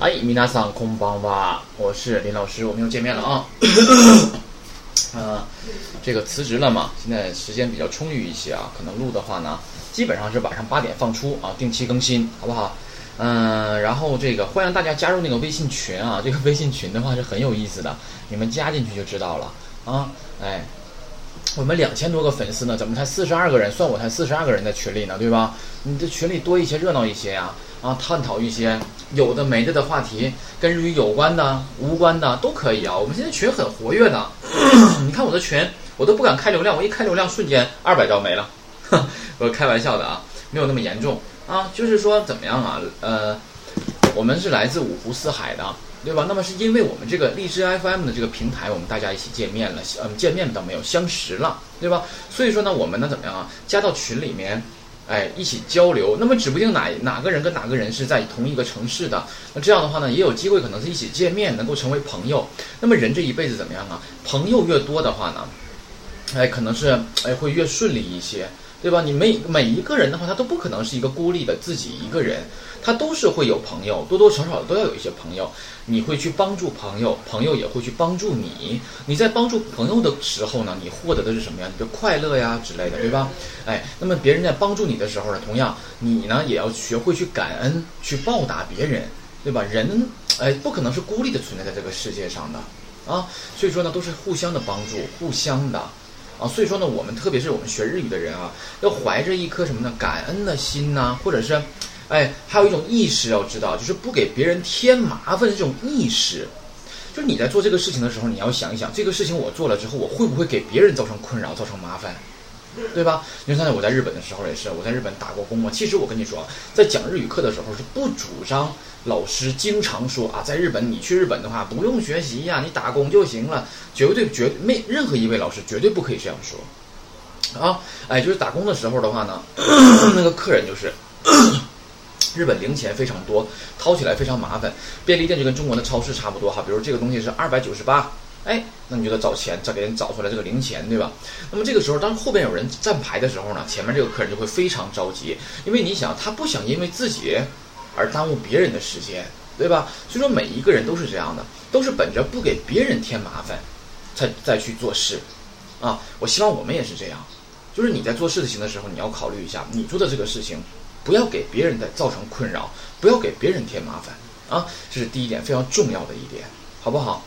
哎，米娜桑空邦哇，我是林老师，我们又见面了啊。呃，这个辞职了嘛，现在时间比较充裕一些啊，可能录的话呢，基本上是晚上八点放出啊，定期更新，好不好？嗯，然后这个欢迎大家加入那个微信群啊，这个微信群的话是很有意思的，你们加进去就知道了啊。哎，我们两千多个粉丝呢，怎么才四十二个人？算我才四十二个人在群里呢，对吧？你这群里多一些，热闹一些呀。啊，探讨一些有的没的的话题，跟日语有关的、无关的都可以啊。我们现在群很活跃的，你看我的群，我都不敢开流量，我一开流量瞬间二百兆没了。我开玩笑的啊，没有那么严重啊。就是说怎么样啊？呃，我们是来自五湖四海的，对吧？那么是因为我们这个荔枝 FM 的这个平台，我们大家一起见面了，嗯，见面倒没有相识了，对吧？所以说呢，我们呢怎么样啊？加到群里面。哎，一起交流，那么指不定哪哪个人跟哪个人是在同一个城市的，那这样的话呢，也有机会可能是一起见面，能够成为朋友。那么人这一辈子怎么样啊？朋友越多的话呢，哎，可能是哎会越顺利一些。对吧？你每每一个人的话，他都不可能是一个孤立的自己一个人，他都是会有朋友，多多少少都要有一些朋友。你会去帮助朋友，朋友也会去帮助你。你在帮助朋友的时候呢，你获得的是什么呀？你的快乐呀之类的，对吧？哎，那么别人在帮助你的时候呢，同样你呢也要学会去感恩，去报答别人，对吧？人哎，不可能是孤立的存在在这个世界上的啊，所以说呢，都是互相的帮助，互相的。啊，所以说呢，我们特别是我们学日语的人啊，要怀着一颗什么呢？感恩的心呐，或者是，哎，还有一种意识要知道，就是不给别人添麻烦的这种意识。就是你在做这个事情的时候，你要想一想，这个事情我做了之后，我会不会给别人造成困扰、造成麻烦？对吧？你看，我在日本的时候也是，我在日本打过工嘛。其实我跟你说，在讲日语课的时候是不主张老师经常说啊，在日本你去日本的话不用学习呀，你打工就行了，绝对绝没任何一位老师绝对不可以这样说啊。哎，就是打工的时候的话呢，那个客人就是日本零钱非常多，掏起来非常麻烦。便利店就跟中国的超市差不多哈，比如这个东西是二百九十八。哎，那你就得找钱，再给人找出来这个零钱，对吧？那么这个时候，当后边有人站牌的时候呢，前面这个客人就会非常着急，因为你想，他不想因为自己而耽误别人的时间，对吧？所以说，每一个人都是这样的，都是本着不给别人添麻烦，才再去做事啊。我希望我们也是这样，就是你在做事情的时候，你要考虑一下，你做的这个事情不要给别人的造成困扰，不要给别人添麻烦啊，这是第一点非常重要的一点，好不好？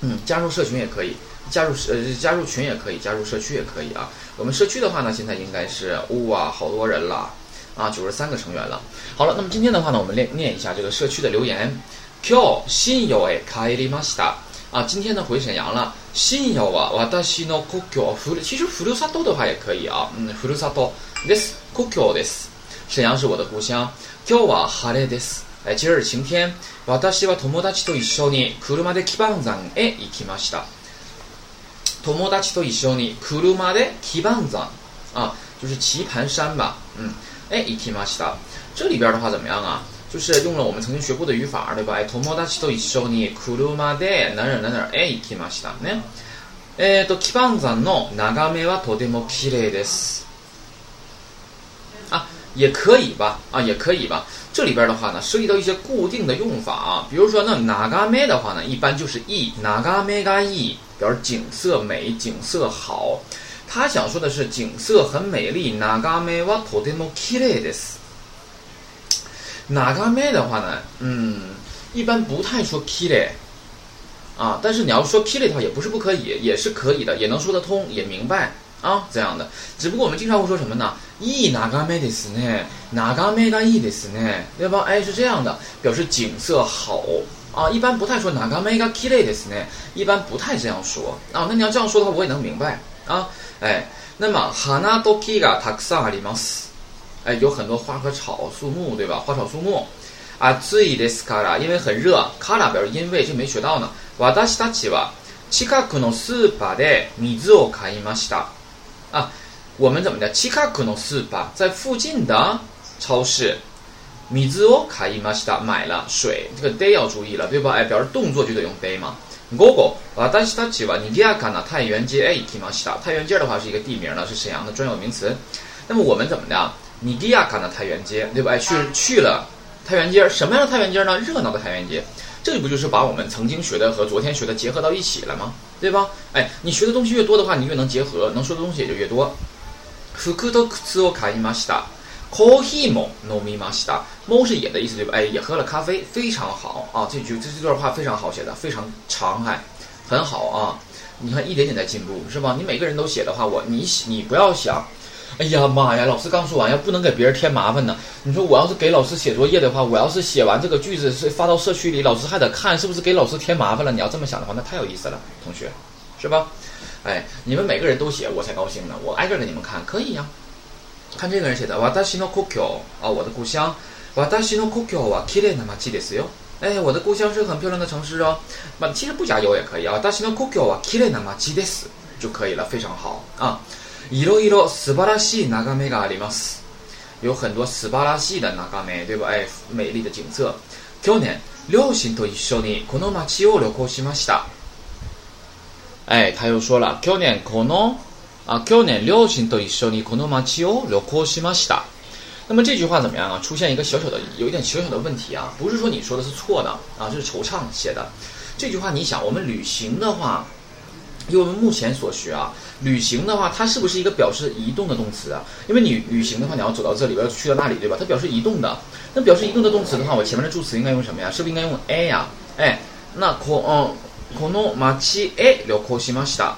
嗯，加入社群也可以，加入呃加入群也可以，加入社区也可以啊。我们社区的话呢，现在应该是哇好多人了啊，九十三个成员了。好了，那么今天的话呢，我们念念一下这个社区的留言。Q 新友诶卡伊里马西达啊，今天呢回沈阳了。新友啊，我的西诺故郷，其实福留萨多的话也可以啊。嗯，福留萨多，this 故郷 this，沈阳是我的故乡。Q は晴れです。え今日晴天。私は友達と一緒に車で基盤山へ行きました。友達と一緒に車で基盤山啊，就是棋盘山吧。嗯，哎，行きました。这里边的话怎么样啊？就是用了我们曾经学过的语法，对吧？哎，友達と一緒に車で哪哪哪哪へ行きましたね。えっと、基盤山の眺めはとても綺麗です。啊，也可以吧？啊，也可以吧？这里边的话呢，涉及到一些固定的用法啊，比如说那哪嘎美的话呢，一般就是意哪嘎美嘎意，表示景色美、景色好。他想说的是景色很美丽。哪嘎美哇とても綺麗です。哪嘎美的话呢，嗯，一般不太说綺麗啊，但是你要说綺麗的话，也不是不可以，也是可以的，也能说得通，也明白。 啊，这样的，只不过我们经常会说什么呢？いい眺めですね，眺めがいいですね，对吧？哎，是这样的，表示景色好啊。一般不太说眺めが綺麗ですね，一般不太这样说啊。那你要这样说的话，我也能明白啊。哎，那么花と木がたくさんあります。哎，有很多花和草、树木，对吧？花草树木。啊，暑いですから，因为很热。から表示因为，这没学到呢。私たちは近くのスーパーで水を買いました。 啊，我们怎么的？七卡可能是吧，在附近的超市，米兹哦卡伊玛西达买了水，这个 day 要注意了，对吧？哎，表示动作就得用 day 嘛。哥哥，啊，但是他起吧，你第二看呢？太原街哎，伊玛西达，太原街的话是一个地名了，是沈阳的专有名词。那么我们怎么的？你第二看呢？太原街，对吧？哎，去去了太原街，什么样的太原街呢？热闹的太原街，这不就是把我们曾经学的和昨天学的结合到一起了吗？对吧？哎，你学的东西越多的话，你越能结合，能说的东西也就越多。服と靴を買いました。コーヒーも飲みました。も是也的意思对吧？哎，也喝了咖啡，非常好啊！这句这这段话非常好写的，非常长哎，很好啊！你看一点点在进步是吧？你每个人都写的话，我你你不要想。 哎呀妈呀！老师刚说完，要不能给别人添麻烦呢。你说我要是给老师写作业的话，我要是写完这个句子是发到社区里，老师还得看，是不是给老师添麻烦了？你要这么想的话，那太有意思了，同学，是吧？哎，你们每个人都写，我才高兴呢。我挨个给你们看，可以呀。看这个人写的，私の故郷啊，我的故乡。私の故郷は綺麗な街ですよ。哎，我的故乡是很漂亮的城市哦。那其实不加油也可以啊。私の故郷は綺麗な街です就可以了，非常好啊。 いろいろ素晴らしい眺めがあります。有很多素晴らしい的眺め，对吧？哎，美丽的景色。去年両親と一緒にこの街を旅行しました。哎，他又说了，去年この啊，去年両親と一緒にこの街を旅行しました。那么这句话怎么样啊？出现一个小小的，有一点小小的问题啊，不是说你说的是错的啊，这是惆怅写的。这句话你想，我们旅行的话。以我们目前所学啊， 旅行的话，它是不是一个表示移动的动词啊？因为你旅行的话，你要走到这里边，要去到那里，对吧？它表示移动的。那表示移动的动词的话，我前面的助词应该用什么呀？是不是应该用 a 呀？哎，那こ嗯この街へ旅行しました。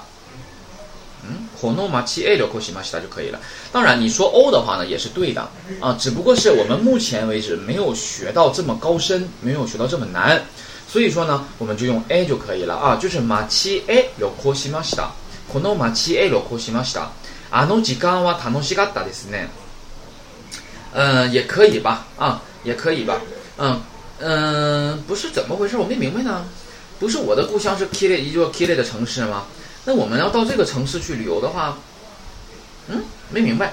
嗯，この街へ旅行しました就可以了。当然，你说 o 的话呢，也是对的啊，只不过是我们目前为止没有学到这么高深，没有学到这么难。所以说呢，我们就用 a 就可以了啊，就是马奇 a 旅行しました。 この马奇 a 旅行しました。あの時間は楽しかったですね。嗯，也可以吧，啊，也可以吧，嗯嗯，不是怎么回事？我没明白呢。不是我的故乡是 Kile 一座 Kile 的城市吗？那我们要到这个城市去旅游的话，嗯，没明白。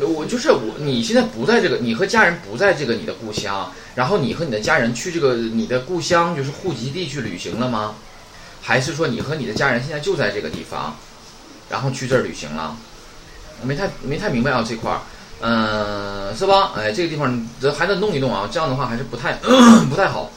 我就是我，你现在不在这个，你和家人不在这个你的故乡，然后你和你的家人去这个你的故乡，就是户籍地去旅行了吗？ 还是说你和你的家人现在就在这个地方，然后去这儿旅行了？没太没太明白啊这块儿，嗯，是吧？哎，这个地方这还得弄一弄啊，这样的话还是不太不太好。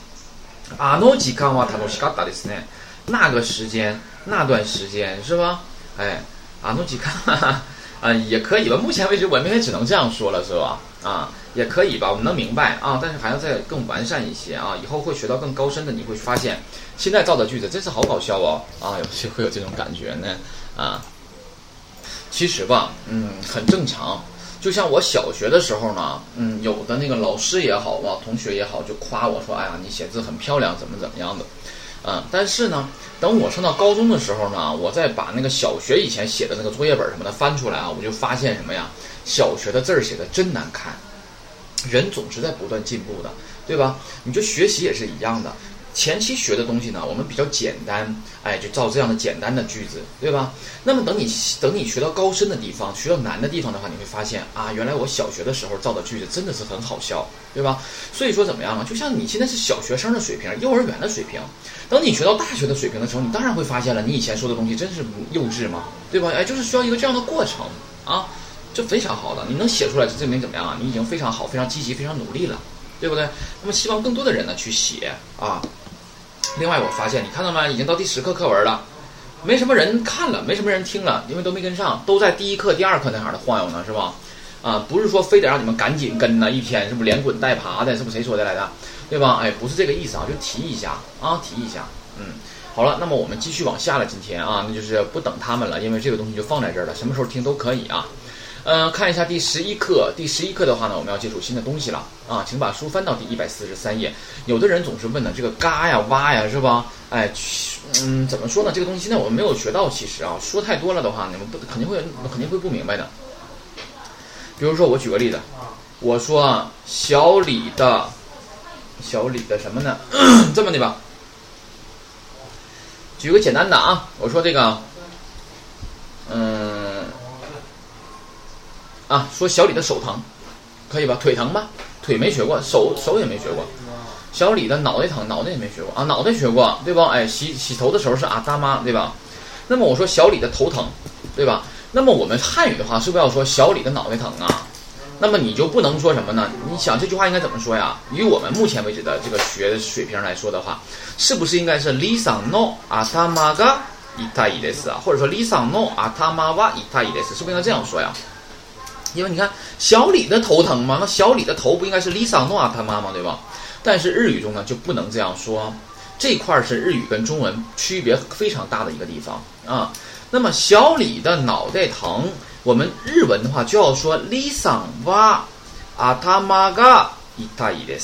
あの時間は楽しかったですね。那个时间，那段时间是吧？哎，あの時間。啊，也可以吧。目前为止，我们也只能这样说了，是吧？ 啊，也可以吧。我们能明白啊，但是还要再更完善一些啊。以后会学到更高深的，你会发现，现在造的句子真是好搞笑哦。啊，有些会有这种感觉呢。啊，其实吧，嗯，很正常。就像我小学的时候呢，嗯，有的那个老师也好吧，同学也好，就夸我说：“哎呀，你写字很漂亮，怎么怎么样的。”嗯，但是呢，等我上到高中的时候呢，我再把那个小学以前写的那个作业本什么的翻出来啊，我就发现什么呀？小学的字儿写的真难看。人总是在不断进步的，对吧？你就学习也是一样的。前期学的东西呢，我们比较简单，哎，就造这样的简单的句子，对吧？那么等你等你学到高深的地方，学到难的地方的话，你会发现啊，原来我小学的时候造的句子真的是很好笑，对吧？所以说怎么样啊？就像你现在是小学生的水平，幼儿园的水平，等你学到大学的水平的时候，你当然会发现了，你以前说的东西真是幼稚吗？对吧？哎，就是需要一个这样的过程啊，就非常好的，你能写出来，就证明怎么样啊？你已经非常好，非常积极，非常努力了，对不对？那么希望更多的人呢去写啊。另外，我发现你看到没？已经到第十课课文了，没什么人看了，没什么人听了，因为都没跟上，都在第一课、第二课那哈的晃悠呢，是吧？啊，不是说非得让你们赶紧跟呢，一天是不连滚带爬的，是不谁说的来的？对吧？哎，不是这个意思啊，就提一下啊，提一下。嗯，好了，那么我们继续往下了，今天啊，那就是不等他们了，因为这个东西就放在这儿了，什么时候听都可以啊。嗯，看一下第十一课。第十一课的话呢，我们要接触新的东西了啊，请把书翻到第一百四十三页。有的人总是问呢，这个嘎呀、哇呀，是吧？哎，嗯，怎么说呢？这个东西现在我们没有学到，其实啊，说太多了的话，你们不肯定会肯定会不明白的。比如说，我举个例子，我说小李的，小李的什么呢？这么的吧，举个简单的啊，我说这个，嗯。啊，说小李的手疼，可以吧？腿疼吧？腿没学过，手手也没学过。小李的脑袋疼，脑袋也没学过啊，脑袋学过，对吧？哎，洗洗头的时候是啊大妈，对吧？那么我说小李的头疼，对吧？那么我们汉语的话，是不是要说小李的脑袋疼啊？那么你就不能说什么呢？你想这句话应该怎么说呀？以我们目前为止的这个学的水平来说的话，是不是应该是 Lisa no atamaga itai des 啊？或者说 Lisa no atamawa itai des，是不是应该这样说呀？因为你看小李的头疼吗？那小李的头不应该是 Lisa no atama 吗？对吧？但是日语中呢就不能这样说，这块是日语跟中文区别非常大的一个地方啊。那么小李的脑袋疼。我们日文的话就要说 Lisa wa atamaga itai des，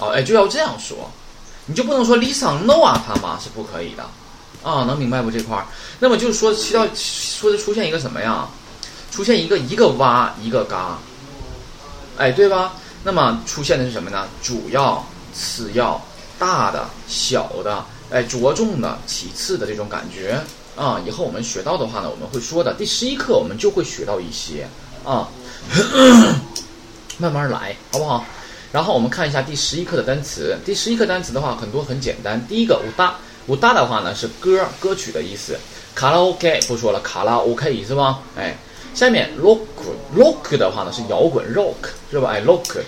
哦，哎，就要这样说，你就不能说 Lisa no a 他妈是不可以的，啊，能明白不这块？那么就是说，提到说的出现一个什么呀？出现一个一个哇一个嘎，哎，对吧？那么出现的是什么呢？主要、次要、大的、小的，哎，着重的、其次的这种感觉。啊，以后我们学到的话呢，我们会说的。第十一课我们就会学到一些啊，慢慢来，好不好？然后我们看一下第十一课的单词。第十一课单词的话，很多很简单。第一个舞大，舞大的话呢是歌歌曲的意思。卡拉 OK 不说了，卡拉 OK 是吧？哎，下面 rock rock 的话呢是摇滚 rock 是吧？哎，rock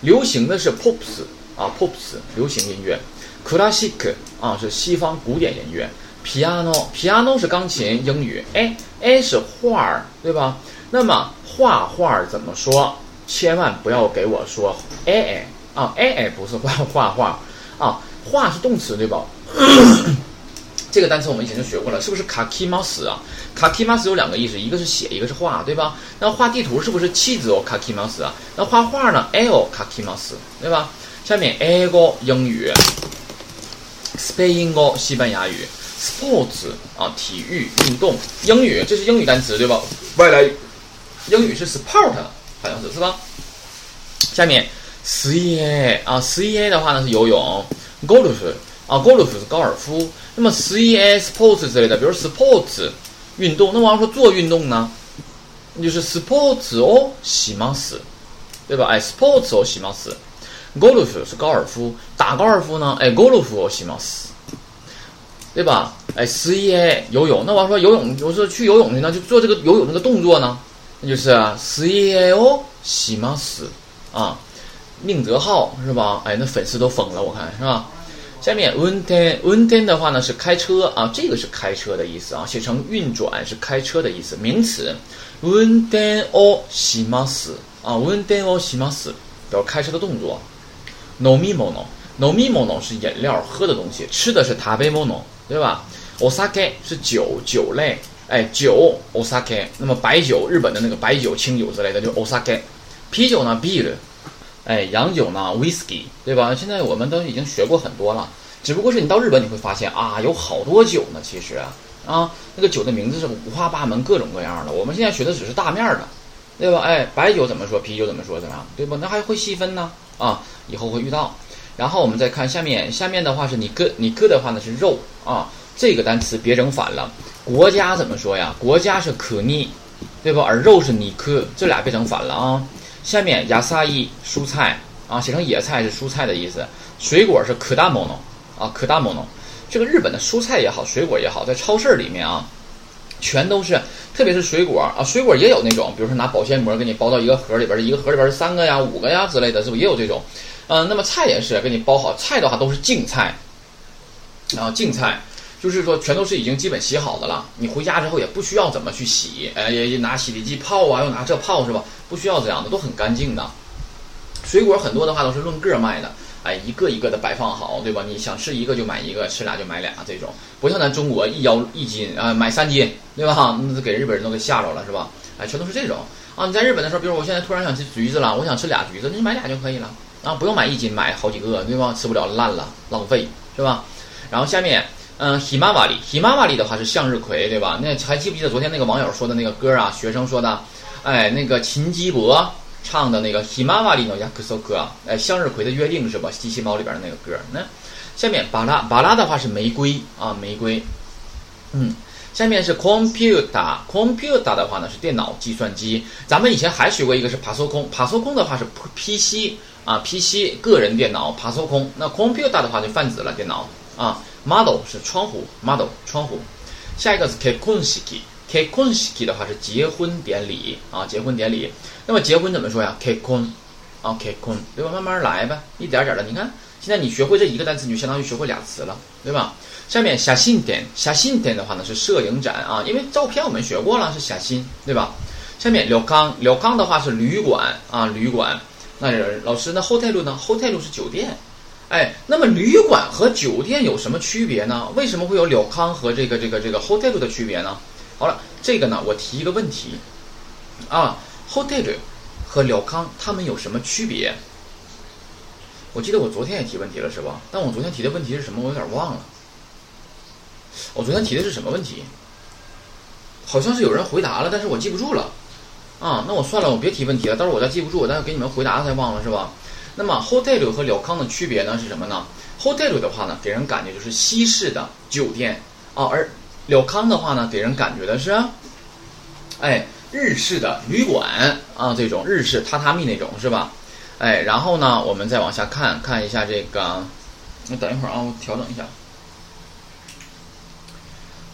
流行的是 pops 啊，pops 流行音乐。classic 啊是西方古典音乐。piano，piano 是钢琴，英语。哎，a 是画儿，对吧？那么画画怎么说？千万不要给我说哎哎啊哎哎，不是画画画啊，画是动词，对吧？这个单词我们以前就学过了，是不是？kakimas 啊，kakimas 有两个意思，一个是写，一个是画，对吧？那画地图是不是妻子哦？kakimas 啊，那画画呢？eo kakimas，对吧？下面 a 个英语，Spain 个西班牙语。sports 啊，体育运动，英语这是英语单词对吧？外来英语是 sport，好像是是吧？下面 C A 啊，C A 的话呢是游泳，golf 啊，golf 是高尔夫。那么 C A sports 之类的，比如 sports 运动，那我要说做运动呢，那就是 sports 哦，喜马斯，对吧？哎，sports 哦，喜马斯，golf 是高尔夫，打高尔夫呢，哎，golf 哦，喜马斯。对吧？哎，C A 游泳，那我要说游泳，我说去游泳去呢，就做这个游泳这个动作呢，那就是 C A O 西马斯啊，宁泽浩是吧？哎，那粉丝都疯了，我看是吧？下面 w i n t e n w i n t e n 的话呢是开车啊，这个是开车的意思啊，写成运转是开车的意思，名词 w i n t e n O 西马斯啊 w i n t e n O 西马斯表示开车的动作。No mi mono no mi mono 是饮料喝的东西，吃的是 tabe mono。对吧？Osake 是酒酒类，哎，酒 Osake。那么白酒，日本的那个白酒、清酒之类的就 Osake。啤酒呢，Beer。哎，洋酒呢，Whisky，对吧？现在我们都已经学过很多了，只不过是你到日本你会发现啊，有好多酒呢。其实啊，那个酒的名字是五花八门、各种各样的。我们现在学的只是大面的，对吧？哎，白酒怎么说？啤酒怎么说？怎么样？对吧？那还会细分呢啊，以后会遇到。然后我们再看下面，下面的话是你哥，你哥的话呢是肉啊，这个单词别整反了。国家怎么说呀？国家是可逆，对吧？而肉是你科，这俩别整反了啊。下面亚萨伊蔬菜啊，写成野菜是蔬菜的意思。水果是可大莫诺啊，可大莫诺。这个日本的蔬菜也好，水果也好，在超市里面啊，全都是，特别是水果啊，水果也有那种，比如说拿保鲜膜给你包到一个盒里边，一个盒里边是三个呀、五个呀之类的，是不是也有这种？嗯，那么菜也是给你包好，菜的话都是净菜，啊，净菜就是说全都是已经基本洗好的了，你回家之后也不需要怎么去洗，哎，也拿洗涤剂泡啊，又拿这泡是吧？不需要这样的，都很干净的。水果很多的话都是论个卖的，哎，一个一个的摆放好，对吧？你想吃一个就买一个，吃俩就买俩这种，不像咱中国一腰一斤啊，买三斤，对吧？那给日本人都给吓着了是吧？哎，全都是这种啊。你在日本的时候，比如我现在突然想吃橘子了，我想吃俩橘子，那你买俩就可以了。啊，不用买一斤，买好几个，对吧？吃不了烂了，浪费，是吧？然后下面，嗯，himawari，himawari 的话是向日葵，对吧？那还记不记得昨天那个网友说的那个歌啊？学生说的，哎，那个秦基博唱的那个 himawari no yakusoku，哎，向日葵的约定是吧？机器猫里边的那个歌。那下面巴拉巴拉的话是玫瑰啊，玫瑰。嗯，下面是 computer，computer 的话呢是电脑计算机。咱们以前还学过一个是帕索空，帕索空的话是 PC。啊，PC 个人电脑，帕索空。那 computer 的话就泛指了电脑啊。Model 是窗户，model 窗户。下一个是 k e k u n s h i k i k k o n s k i 的话是结婚典礼啊，结婚典礼。那么结婚怎么说呀 k k o n 啊 k k o n 对吧？慢慢来呗，一点点的。你看，现在你学会这一个单词，你就相当于学会俩词了，对吧？下面写信点，写信点的话呢是摄影展啊，因为照片我们学过了，是写信，对吧？下面辽康，辽康的话是旅馆啊，旅馆。那老师，那 hotel 呢？hotel 是酒店。哎，那么旅馆和酒店有什么区别呢？为什么会有了康和这个这个这个 hotel 的区别呢？好了，这个呢，我提一个问题啊，hotel 和了康他们有什么区别？我记得我昨天也提问题了，是吧？但我昨天提的问题是什么？我有点忘了。我昨天提的是什么问题？好像是有人回答了，但是我记不住了。啊，那我算了，我别提问题了，到时候我再记不住，我再给你们回答才忘了，是吧？那么 hotel 和了康的区别呢是什么呢？hotel 的话呢，给人感觉就是西式的酒店啊，而了康的话呢，给人感觉的是，哎，日式的旅馆啊，这种日式榻榻米那种是吧？哎，然后呢，我们再往下看看一下这个，那等一会儿啊，我调整一下。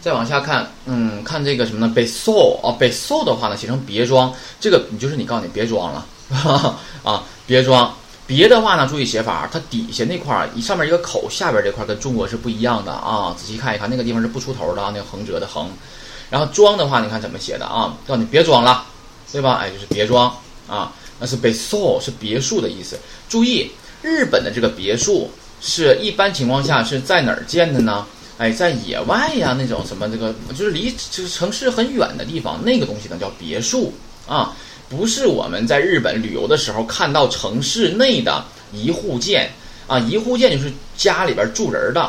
再往下看，嗯，看这个什么呢？被 so 啊，被 so 的话呢，写成别装，这个你就是你告诉你别装了 啊，别装。别的话呢，注意写法，它底下那块儿一上面一个口，下边这块跟中国是不一样的啊。仔细看一看，那个地方是不出头的啊，那个横折的横。然后装的话，你看怎么写的啊？告诉你别装了，对吧？哎，就是别装啊，那是被 so 是别墅的意思。注意，日本的这个别墅是一般情况下是在哪儿建的呢？哎，在野外呀，那种什么这个，就是离就是城市很远的地方，那个东西呢叫别墅啊，不是我们在日本旅游的时候看到城市内的一户建啊，一户建就是家里边住人的，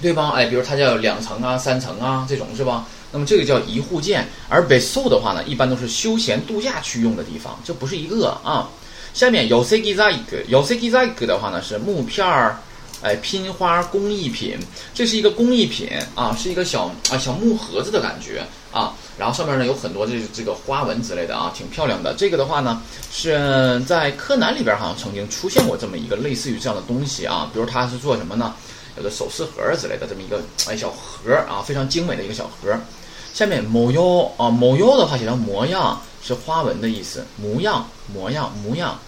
对吧？哎，比如他家有两层啊、三层啊这种是吧？那么这个叫一户建，而别墅的话呢，一般都是休闲度假区用的地方，这不是一个啊。下面 yosekizaik，yosekizaik 的话呢是木片儿。哎，拼花工艺品，这是一个工艺品啊，是一个小啊小木盒子的感觉啊，然后上面呢有很多这这个花纹之类的啊，挺漂亮的。这个的话呢，是在柯南里边好像曾经出现过这么一个类似于这样的东西啊，比如它是做什么呢？有的首饰盒之类的这么一个哎小盒啊，非常精美的一个小盒。下面模样啊，模样的话写成模样，是花纹的意思，模样模样模样。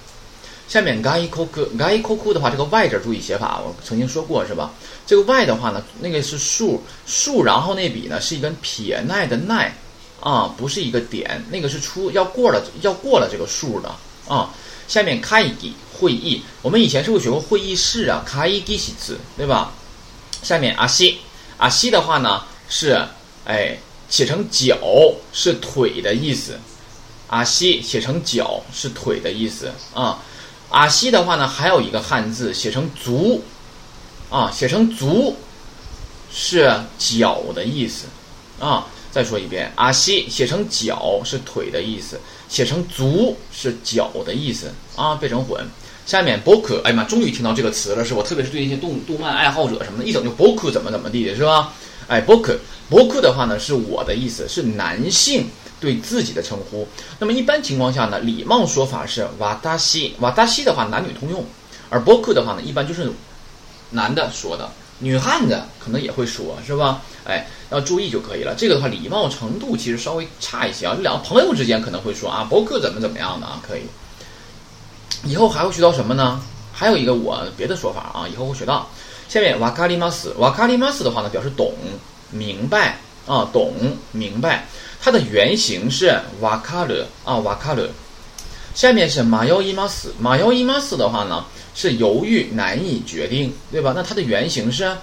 下面 gai koku gai koku 的话，这个 y 字注意写法，我曾经说过是吧？这个 y 的话呢，那个是竖竖，然后那笔呢是一根撇捺的捺，啊，不是一个点，那个是出要过了要过了这个竖的啊。下面 kaigi 会议，我们以前是不是学过会议室啊？kaigi 西字对吧？下面阿西阿西的话呢是哎写成脚是腿的意思，阿西写成脚是腿的意思啊。阿西的话呢，还有一个汉字写成足，啊，写成足是脚的意思，啊，再说一遍，阿西写成脚是腿的意思，写成足是脚的意思，啊，别整混。下面 b o k 哎呀妈，终于听到这个词了，是我特别是对一些动动漫爱好者什么的，一整就 b o k 怎么怎么地的是吧？哎 b o k b o k 的话呢是我的意思，是男性。对自己的称呼，那么一般情况下呢，礼貌说法是瓦达西，瓦达西的话男女通用，而波克的话呢，一般就是男的说的，女汉子可能也会说，是吧？哎，要注意就可以了。这个的话，礼貌程度其实稍微差一些啊，两个朋友之间可能会说啊，波克怎么怎么样的啊，可以。以后还会学到什么呢？还有一个我别的说法啊，以后会学到。下面瓦卡里马斯，瓦卡里马斯的话呢，表示懂、明白啊，懂、明白。它的原型是瓦卡勒啊，瓦卡勒。下面是马幺伊马斯，马幺伊马斯的话呢是犹豫难以决定，对吧？那它的原型是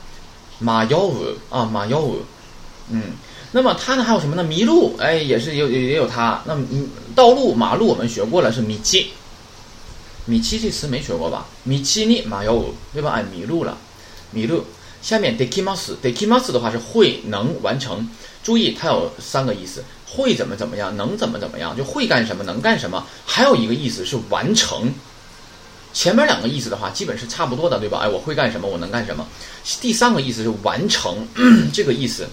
马幺五啊，马幺五。嗯，那么它呢还有什么呢？迷路，哎，也是有也有它。那道路马路我们学过了，是米奇，米奇这词没学过吧？米奇尼马幺五，对吧？哎，迷路了，迷路。下面 dekimas，dekimas 的话是会能完成。注意，它有三个意思：会怎么怎么样，能怎么怎么样，就会干什么，能干什么。还有一个意思是完成。前面两个意思的话，基本是差不多的，对吧？哎，我会干什么，我能干什么。第三个意思是完成，这个意思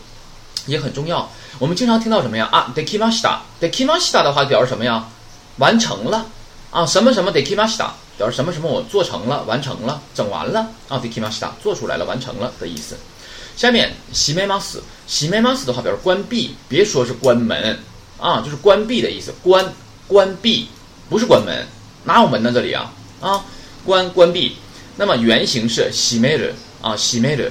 也很重要。我们经常听到什么呀？啊，dekimashita，dekimashita 的话表示什么呀？完成了啊，什么什么 dekimashita。表示什么什么我做成了，完成了，整完了啊，dekimashita 做出来了，完成了的意思。下面西梅马斯，西梅马斯的话表示关闭，别说是关门啊，就是关闭的意思，关关闭不是关门，哪有门呢？这里啊啊，关关闭。那么原型是西梅的啊，西梅的。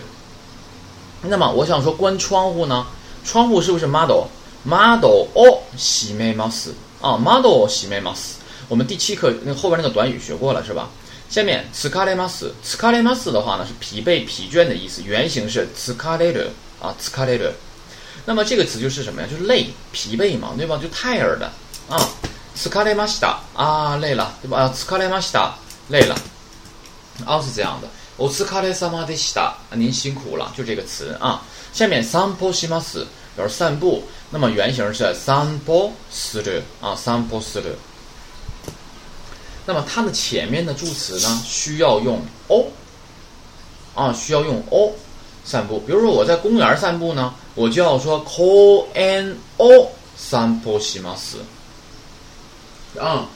那么我想说关窗户呢，窗户是不是 model？model 哦，西梅马斯啊，model 西梅马斯。我们第七课那后边那个短语学过了是吧？下面斯卡雷马斯，斯卡雷马斯的话呢是疲惫、疲倦的意思，原型是斯卡雷的啊，斯卡雷的。那么这个词就是什么呀？就是累、疲惫嘛，对吧？就 tired 的啊，斯卡雷马西达啊，累了，对吧？啊，斯卡雷马西达累了，啊是这样的。お疲れ様でした，您辛苦了，就这个词啊。下面散歩します，表示散步，那么原型是散歩する啊，散歩する。 那么它的前面的助词呢，需要用 o，啊，需要用 o 散步。比如说我在公园散步呢，我就要说 ko en o 散歩します。啊，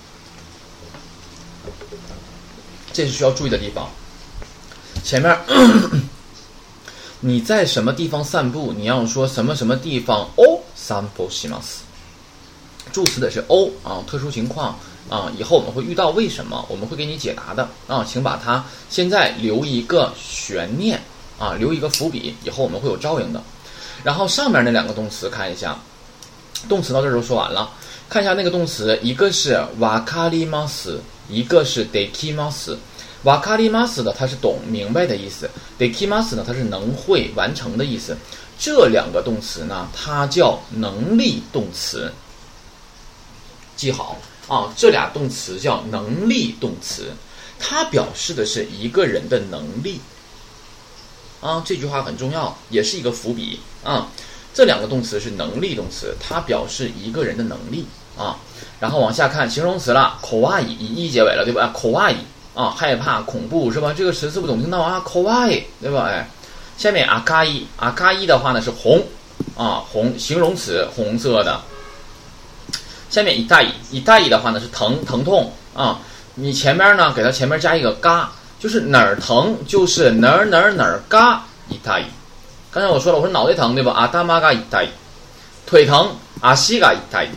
这是需要注意的地方。前面你在什么地方散步，你要说什么什么地方 o 散歩します。助词的是 o 啊，特殊情况。 啊，以后我们会遇到为什么，我们会给你解答的啊，请把它现在留一个悬念啊，留一个伏笔，以后我们会有照应的。然后上面那两个动词看一下，动词到这儿就说完了，看一下那个动词，一个是瓦卡里马斯，一个是 dekimas。瓦卡里马斯的它是懂明白的意思，dekimas 呢它是能会完成的意思。这两个动词呢，它叫能力动词，记好。啊，这俩动词叫能力动词，它表示的是一个人的能力。啊，这句话很重要，也是一个伏笔啊。这两个动词是能力动词，它表示一个人的能力啊。然后往下看形容词了，口哇伊以一结尾了，对吧？口哇伊啊，害怕、恐怖是吧？这个词是不懂听到啊？口哇伊对吧？哎，下面阿卡伊，阿卡伊的话呢是红啊，红形容词，红色的。下面以大以以大以的话呢是疼疼痛啊，你前面呢给它前面加一个嘎，就是哪儿疼就是哪儿哪儿哪儿嘎以大以。刚才我说了，我说脑袋疼对吧？啊大妈嘎以大以，腿疼啊西嘎以大以，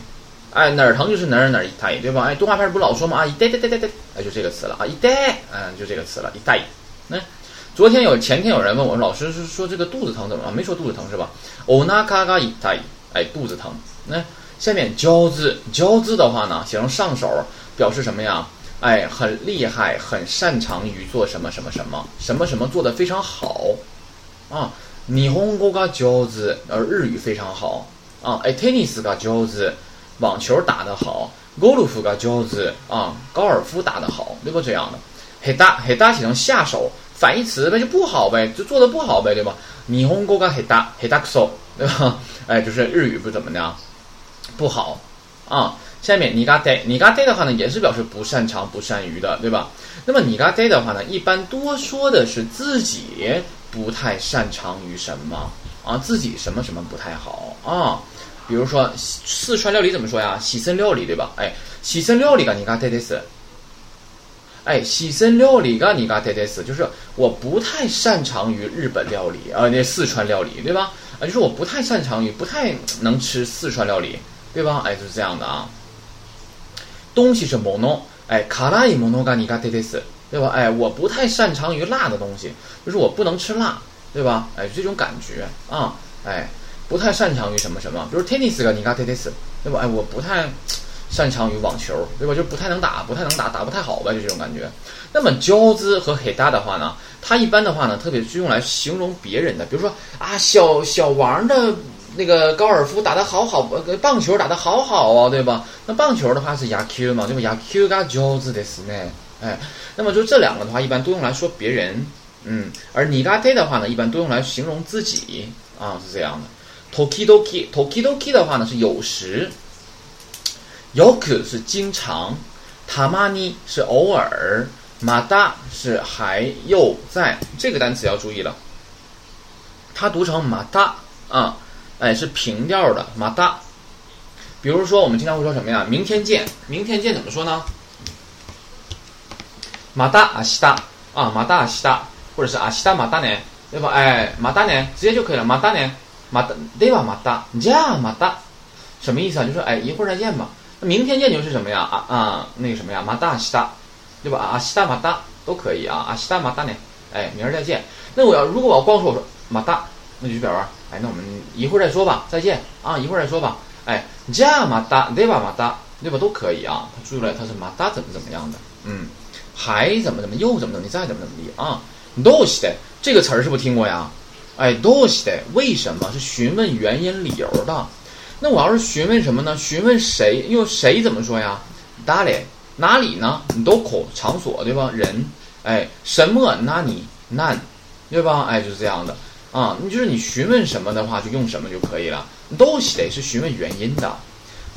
哎哪儿疼就是哪儿哪儿以大以对吧？哎动画片不老说吗？啊一代代代代代，哎就这个词了啊一代，嗯就这个词了一代。那昨天有前天有人问我，老师是说这个肚子疼怎么了？没说肚子疼是吧？哦那嘎嘎以大以，哎肚子疼那。下面交字，交字的话呢，形容上手，表示什么呀？哎，很厉害，很擅长于做什么什么什么什么什么做的非常好啊。霓虹国が交字，呃，日语非常好啊。哎，tennis が交字，网球打得好。ゴルフが交字啊，高尔夫打得好，对不这样的？黑大黑大写成下手，反义词那就不好呗，就做的不好呗，对吧？霓虹国が黑大黑大くそ，对吧？哎，就是日语不怎么的。 不好，啊，下面你嘎呆，你嘎呆的话呢，也是表示不擅长、不善于的，对吧？那么你嘎呆的话呢，一般多说的是自己不太擅长于什么啊，自己什么什么不太好啊。比如说四川料理怎么说呀？喜森料理，对吧？哎，喜森料理嘎你嘎呆呆死，哎，喜森料理嘎你嘎呆呆死，就是我不太擅长于日本料理啊，那四川料理，对吧？啊，就是我不太擅长于，不太能吃四川料理。对吧？哎，就是这样的啊。东西是 mono，哎，卡拉伊 mono ga ni ga tetes，对吧？哎，我不太擅长于辣的东西，就是我不能吃辣，对吧？哎，这种感觉啊，哎，不太擅长于什么什么，比如 tennis ga ni ga tetes，对吧？哎，我不太擅长于网球，对吧？就不太能打，不太能打，打不太好吧？就这种感觉。那么交兹和黑大的话呢，它一般的话呢，特别是用来形容别人的，比如说啊，小小王的。那个高尔夫打得好好，棒球打得好好啊，对吧？那棒球的话是牙 Q 嘛，对吧？牙 Q 加胶子的是呢，哎，那么就这两个的话，一般都用来说别人，嗯，而你嘎忒的话呢，一般都用来形容自己啊，是这样的。tokidoki，tokidoki 的话呢是有时，yoku 是经常，tamani 是偶尔，mada 是还又在，这个单词要注意了，它读成 mada 啊。哎，是平调的，马达。比如说，我们经常会说什么呀？明天见，明天见怎么说呢？马达阿西达啊，马达阿西达，或者是阿西达马达呢？对吧？哎，马达呢，直接就可以了。马达呢，马达对吧？马达，这样马达，什么意思啊？就说哎，一会儿再见吧。那明天见就是什么呀？啊啊，那个什么呀？马达西达，对吧？啊西达马达都可以啊。啊西达马达呢？哎，明儿再见。那我要如果我要光说我说马达，那就表示哎，那我们一会儿再说吧，再见啊，一会儿再说吧。哎，这样马达对吧？马达对吧？都可以啊。他注意了，他是马达怎么怎么样的？嗯，还怎么怎么又怎么怎么地再怎么怎么地啊？どうして这个词儿是不是听过呀？哎，どうして为什么是询问原因理由的？那我要是询问什么呢？询问谁？用谁怎么说呀？哪里？哪里呢？どこ场所对吧？人？哎，什么？哪里？那，对吧？哎，就是这样的 啊。你就是你询问什么的话，就用什么就可以了。どうして是询问原因的。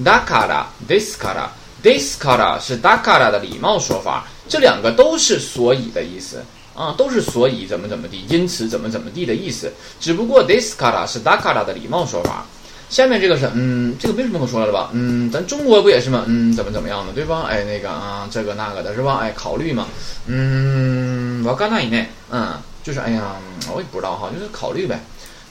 だから、ですから、ですから是だから的礼貌说法，这两个都是所以的意思。啊，都是所以怎么怎么地，因此怎么怎么地的意思。只不过 this kara 是 da kara 的礼貌说法。下面这个是，嗯，这个没什么可说的了吧？嗯，咱中国不也是吗？嗯，怎么怎么样的，对吧？哎，那个啊，这个那个的是吧？哎，考虑嘛。嗯，我刚那以内，嗯， 就是哎呀，我也不知道哈，就是考虑呗。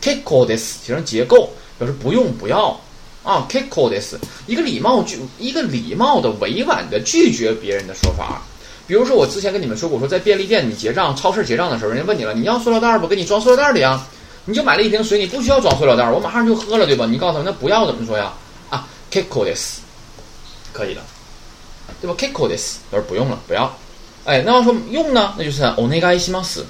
kiko this 形成结构，表示不用不要啊。kiko this 一个礼貌拒，一个礼貌的委婉的拒绝别人的说法。比如说，我之前跟你们说过，说在便利店你结账、超市结账的时候，人家问你了，你要塑料袋不？给你装塑料袋里啊，你就买了一瓶水，你不需要装塑料袋，我马上就喝了，对吧？你告诉他们，那不要怎么说呀？啊，kiko this，可以了，对吧？kiko this，他说不用了，不要。哎，那要说用呢，那就是 onegai shimasu，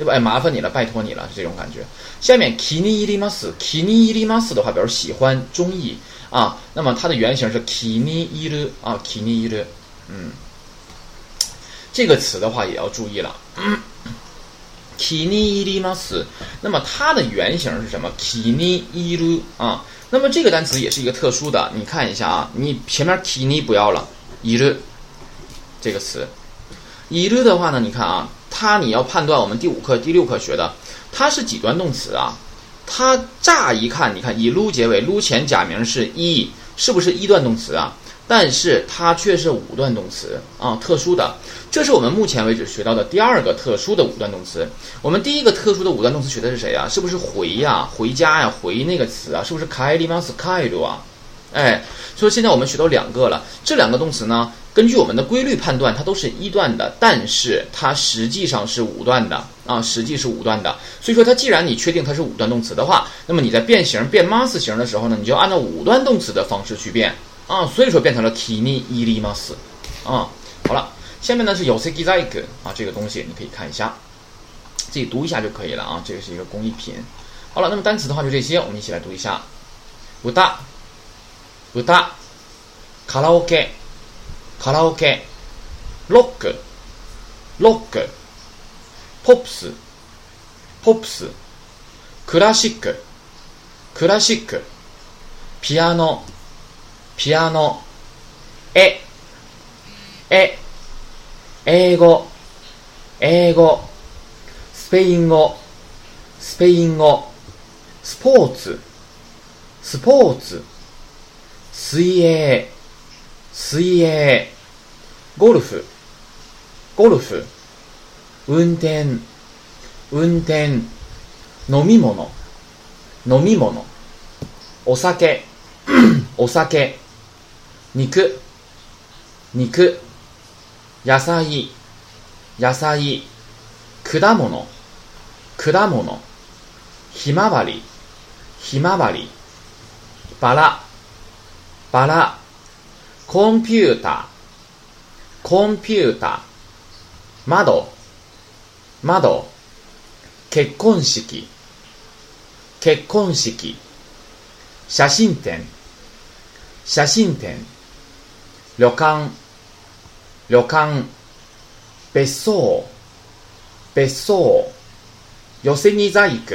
对吧？哎，麻烦你了，拜托你了，是这种感觉。下面 kini i r i m a s k i n i irimasu 的话表示喜欢、中意啊。那么它的原型是 kini iru 啊，kini iru，嗯。这个词的话也要注意了，kini irimasu，那么它的原型是什么？kini iru 啊，那么这个单词也是一个特殊的，你看一下啊，你前面 kini 不要了，iru 这个词，iru 的话呢，你看啊，它你要判断我们第五课、第六课学的，它是几端动词啊？它乍一看，你看以 lu 结尾，lu 前假名是一，是不是一段动词啊？但是它却是五段动词啊，特殊的。这是我们目前为止学到的第二个特殊的五段动词。我们第一个特殊的五段动词学的是谁呀？是不是回呀、回家呀、回那个词啊？是不是 k a i r i m a s k a i 啊？哎，所以现在我们学到两个了。这两个动词呢，根据我们的规律判断，它都是一段的，但是它实际上是五段的啊，实际是五段的。所以说，它既然你确定它是五段动词的话，那么你在变形变 mas 形的时候呢，你就按照五段动词的方式去变。啊，所以说变成了 kini irimasu，啊，好了，下面呢是 yoseki zaiku 啊，这个东西你可以看一下，自己读一下就可以了啊，这个是一个工艺品。好了，那么单词的话就这些，我们一起来读一下。不大、歌、卡拉 OK、卡拉 OK、rock、rock、pops、pops、クラシック、クラシック、ピアノ。ピアノ、え、え、英語、英語、スペイン語、スペイン語、スポーツ、スポーツ、水泳、水泳、ゴルフ、ゴルフ、運転、運転、飲み物、飲み物、お酒、お酒、肉、肉、野菜、野菜、果物、果物、ひまわり、ひまわり、バラ、バラ、コンピュータ、コンピュータ、窓、窓、結婚式、結婚式、写真展、写真展、旅館、旅館、別荘、別荘、寄せ木細工、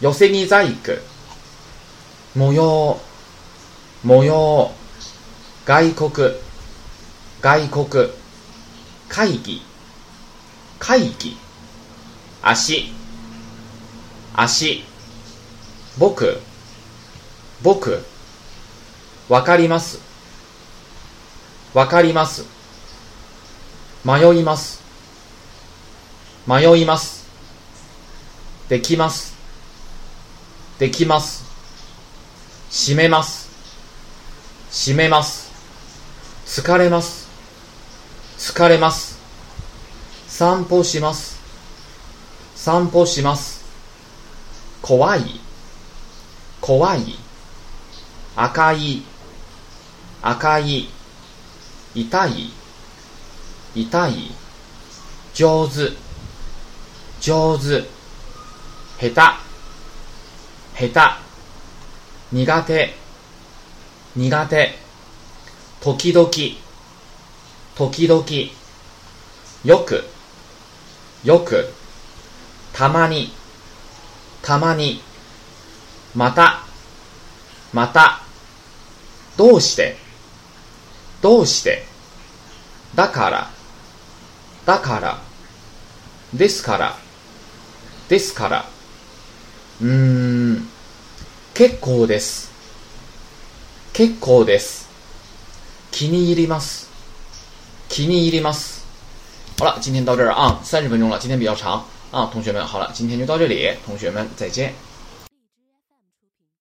寄せ木細工、模様、模様、外国、外国、会議、会議、足、足、僕、僕、わかります。わかります。迷います。迷います。できます。できます。閉めます。閉めます。疲れます。疲れます。散歩します。散歩します。怖い。怖い。赤い。赤い。痛い。痛い。上手。上手。下手。下手。苦手。苦手。時々。時々。よく。よく。たまに。たまに。また。また。どうして？どうして？だから。だから。ですから。ですから。うーん。結構です。結構です。気に入ります。気に入ります。好了，今天到这儿啊，三十分钟了，今天比较长啊，同学们，好了，今天就到这里，同学们再见。